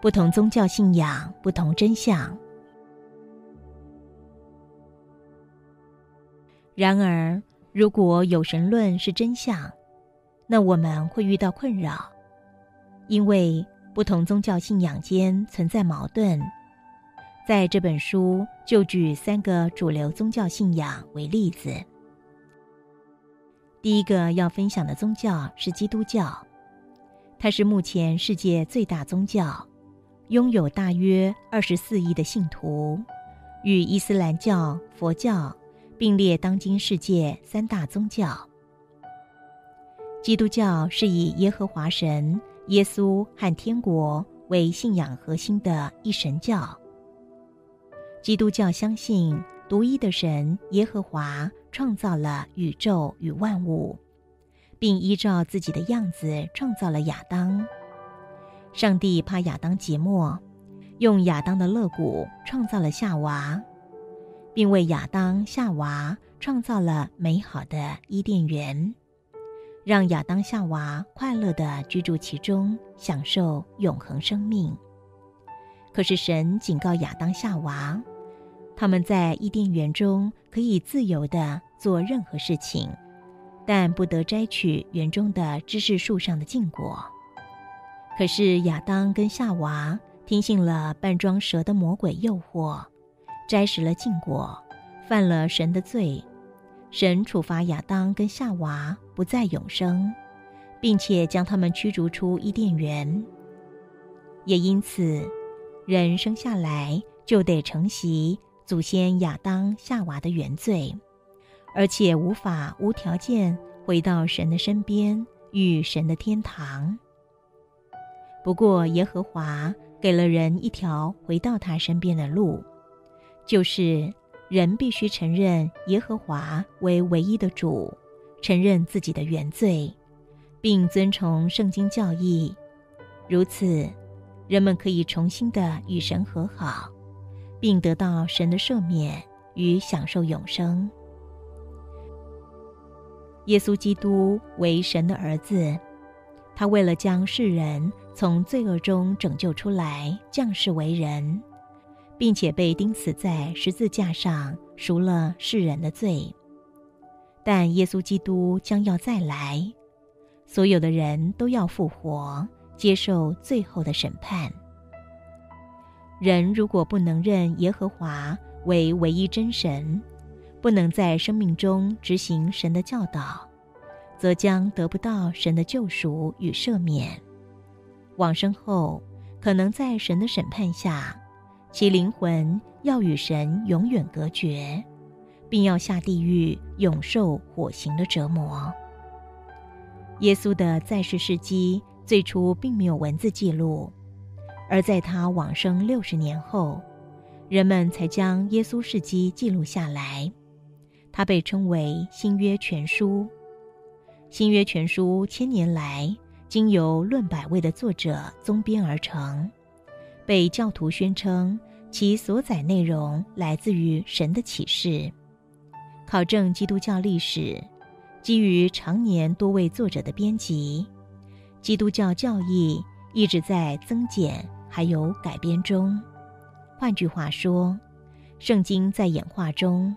不同宗教信仰，不同真相。然而，如果有神论是真相，那我们会遇到困扰，因为不同宗教信仰间存在矛盾。在这本书就举三个主流宗教信仰为例子。第一个要分享的宗教是基督教，它是目前世界最大宗教，拥有大约二十四亿的信徒，与伊斯兰教、佛教并列当今世界三大宗教。基督教是以耶和华神、耶稣和天国为信仰核心的一神教。基督教相信独一的神耶和华创造了宇宙与万物，并依照自己的样子创造了亚当。上帝怕亚当寂寞，用亚当的肋骨创造了夏娃，并为亚当、夏娃创造了美好的伊甸园，让亚当、夏娃快乐的居住其中，享受永恒生命。可是神警告亚当、夏娃。他们在伊甸园中可以自由地做任何事情，但不得摘取园中的知识树上的禁果。可是亚当跟夏娃听信了扮装蛇的魔鬼诱惑，摘食了禁果，犯了神的罪。神处罚亚当跟夏娃不再永生，并且将他们驱逐出伊甸园。也因此，人生下来就得承袭。祖先亚当、夏娃的原罪，而且无法无条件回到神的身边，与神的天堂。不过，耶和华给了人一条回到他身边的路，就是人必须承认耶和华为唯一的主，承认自己的原罪，并遵从圣经教义。如此，人们可以重新的与神和好。并得到神的赦免与享受永生。耶稣基督为神的儿子，他为了将世人从罪恶中拯救出来，降世为人，并且被钉死在十字架上，赎了世人的罪。但耶稣基督将要再来，所有的人都要复活，接受最后的审判。人如果不能认耶和华为唯一真神，不能在生命中执行神的教导，则将得不到神的救赎与赦免。往生后，可能在神的审判下，其灵魂要与神永远隔绝，并要下地狱，永受火刑的折磨。耶稣的在世事迹最初并没有文字记录。而在他往生六十年后，人们才将耶稣事迹记录下来。他被称为《新约全书》。《新约全书》千年来经由论百位的作者综编而成，被教徒宣称其所载内容来自于神的启示。考证基督教历史，基于常年多位作者的编辑，基督教教义一直在增减。还有改编中，换句话说，圣经在演化中，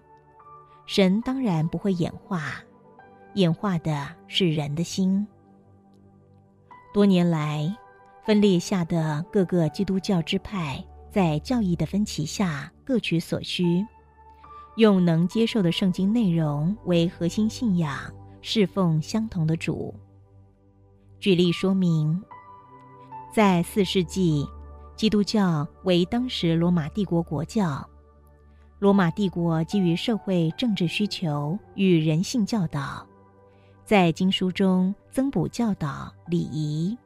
神当然不会演化，演化的是人的心。多年来，分裂下的各个基督教支派，在教义的分歧下各取所需，用能接受的圣经内容为核心信仰，侍奉相同的主。举例说明，在四世纪。基督教为当时罗马帝国国教。罗马帝国基于社会政治需求与人性教导，在经书中增补教导礼仪。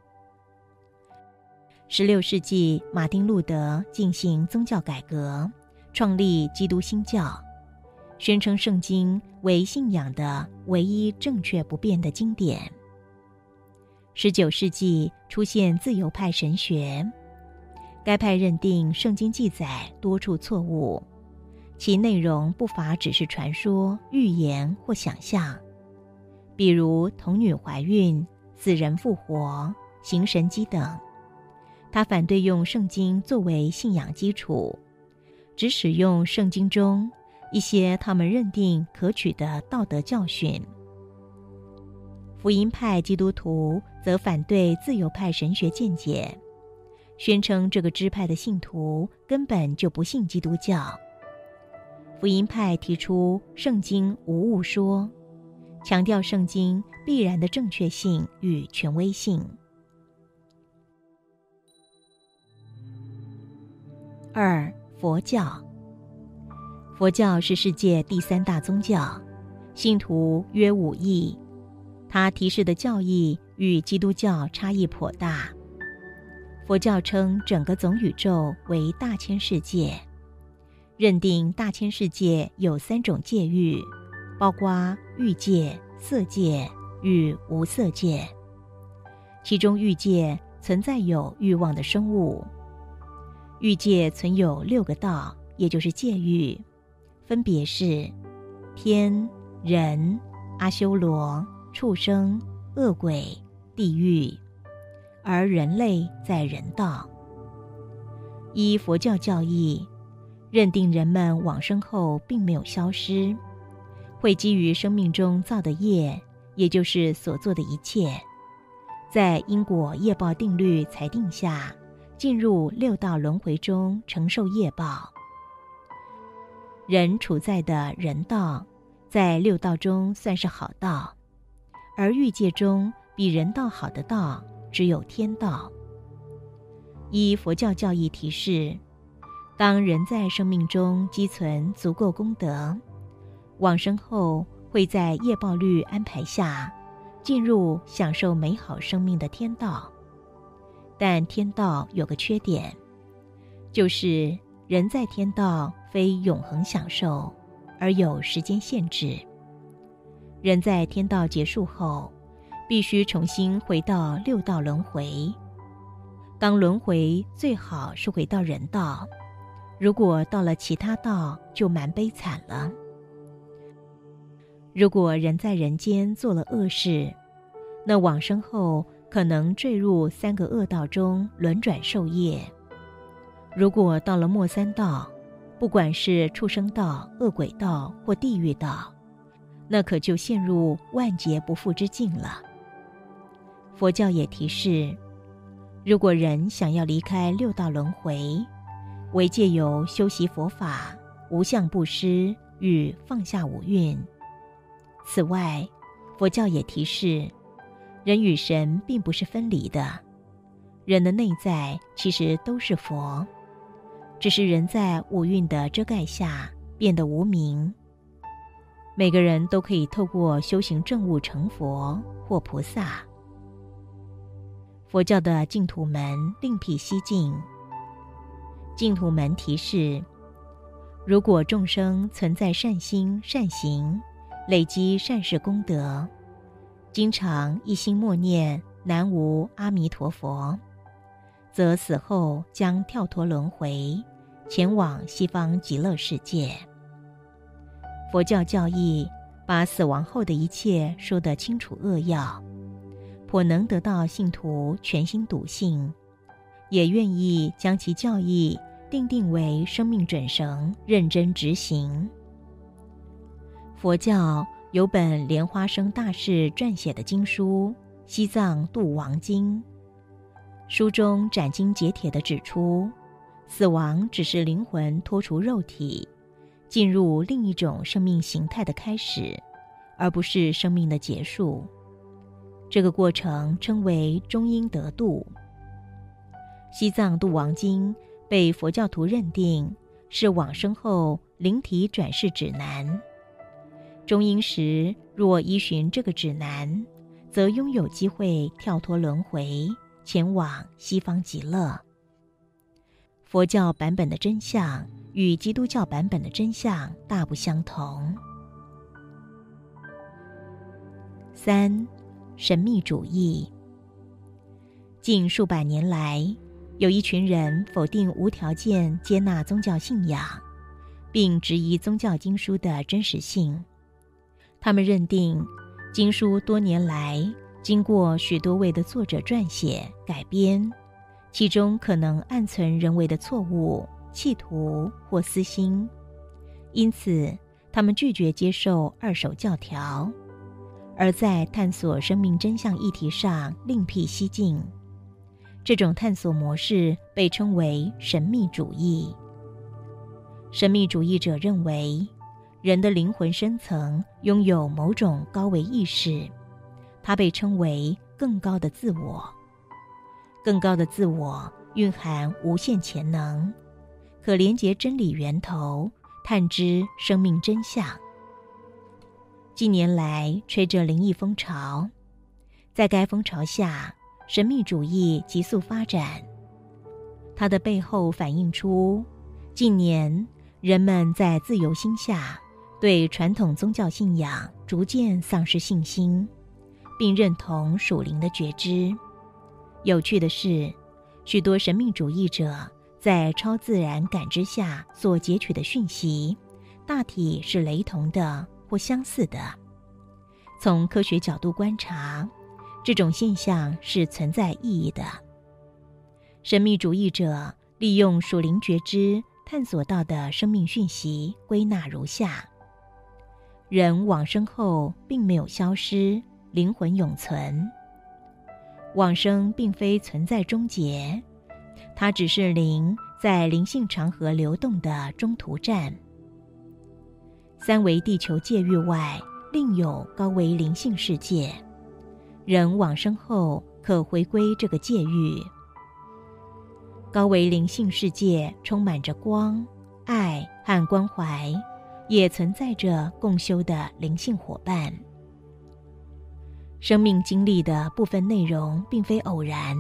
十六世纪，马丁路德进行宗教改革，创立基督新教，宣称圣经为信仰的唯一正确不变的经典。十九世纪出现自由派神学。该派认定圣经记载多处错误，其内容不乏只是传说、预言或想象，比如童女怀孕、死人复活、行神迹等。他反对用圣经作为信仰基础，只使用圣经中一些他们认定可取的道德教训。福音派基督徒则反对自由派神学见解，宣称这个支派的信徒根本就不信基督教。福音派提出圣经无误说，强调圣经必然的正确性与权威性。二佛教，佛教是世界第三大宗教，信徒约五亿。它提示的教义与基督教差异颇大。佛教称整个总宇宙为大千世界，认定大千世界有三种界域，包括欲界、色界与无色界。其中欲界存在有欲望的生物。欲界存有六个道，也就是界域，分别是天、人、阿修罗、畜生、恶鬼、地狱，而人类在人道。依佛教教义，认定人们往生后并没有消失，会基于生命中造的业，也就是所做的一切，在因果业报定律裁定下。进入六道轮回中承受业报。人处在的人道，在六道中算是好道，而欲界中比人道好的道只有天道。依佛教教义提示，当人在生命中积存足够功德，往生后会在业报律安排下，进入享受美好生命的天道。但天道有个缺点，就是人在天道非永恒享受，而有时间限制。人在天道结束后，必须重新回到六道轮回。当轮回最好是回到人道，如果到了其他道，就蛮悲惨了。如果人在人间做了恶事，那往生后。可能坠入三个恶道中轮转受业。如果到了末三道，不管是畜生道、恶鬼道或地狱道，那可就陷入万劫不复之境了。佛教也提示，如果人想要离开六道轮回，唯借由修习佛法、无相布施与放下五蕴。此外，佛教也提示。人与神并不是分离的，人的内在其实都是佛，只是人在五蕴的遮盖下变得无名。每个人都可以透过修行正悟成佛或菩萨。佛教的净土门另辟蹊径。净土门提示：如果众生存在善心善行，累积善事功德。经常一心默念南无阿弥陀佛，则死后将跳脱轮回，前往西方极乐世界。佛教教义把死亡后的一切说得清楚扼要，颇能得到信徒全心笃信，也愿意将其教义定定为生命准绳，认真执行。佛教。有本莲花生大士撰写的经书《西藏度亡经》，书中斩钉截铁地指出，死亡只是灵魂脱除肉体，进入另一种生命形态的开始，而不是生命的结束。这个过程称为中阴得度。《西藏度亡经》被佛教徒认定是往生后灵体转世指南。中阴时，若依循这个指南，则拥有机会跳脱轮回，前往西方极乐。佛教版本的真相与基督教版本的真相大不相同。三，神秘主义。近数百年来，有一群人否定无条件接纳宗教信仰，并质疑宗教经书的真实性。他们认定，经书多年来经过许多位的作者撰写、改编，其中可能暗存人为的错误、企图或私心，因此他们拒绝接受二手教条，而在探索生命真相议题上另辟蹊径。这种探索模式被称为神秘主义。神秘主义者认为，人的灵魂深层拥有某种高维意识，它被称为更高的自我。更高的自我蕴含无限潜能，可连接真理源头，探知生命真相。近年来吹着灵异风潮，在该风潮下。神秘主义急速发展，它的背后反映出近年人们在自由心下对传统宗教信仰逐渐丧失信心，并认同属灵的觉知。有趣的是，许多神秘主义者在超自然感知下所截取的讯息，大体是雷同的或相似的。从科学角度观察。这种现象是存在意义的。神秘主义者利用属灵觉知探索到的生命讯息，归纳如下：人往生后并没有消失，灵魂永存。往生并非存在终结，它只是灵在灵性长河流动的中途站。三维地球界域外，另有高维灵性世界。人往生后可回归这个界域，高维灵性世界充满着光、爱和关怀，也存在着共修的灵性伙伴。生命经历的部分内容并非偶然，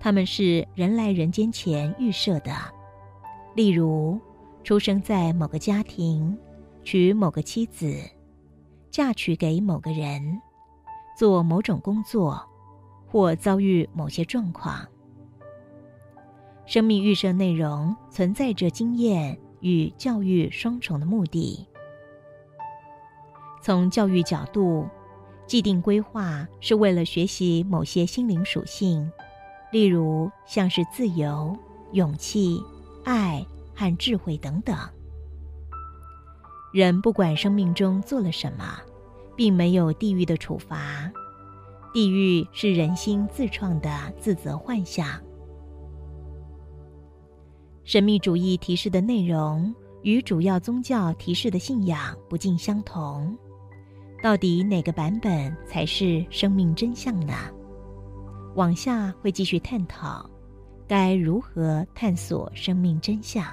他们是人来人间前预设的，例如出生在某个家庭，娶某个妻子，嫁娶给某个人。做某种工作，或遭遇某些状况。生命预设内容存在着经验与教育双重的目的。从教育角度，既定规划是为了学习某些心灵属性，例如像是自由、勇气、爱和智慧等等。人不管生命中做了什么。并没有地狱的处罚，地狱是人心自创的自责幻想。神秘主义提示的内容与主要宗教提示的信仰不尽相同，到底哪个版本才是生命真相呢？往下会继续探讨，该如何探索生命真相。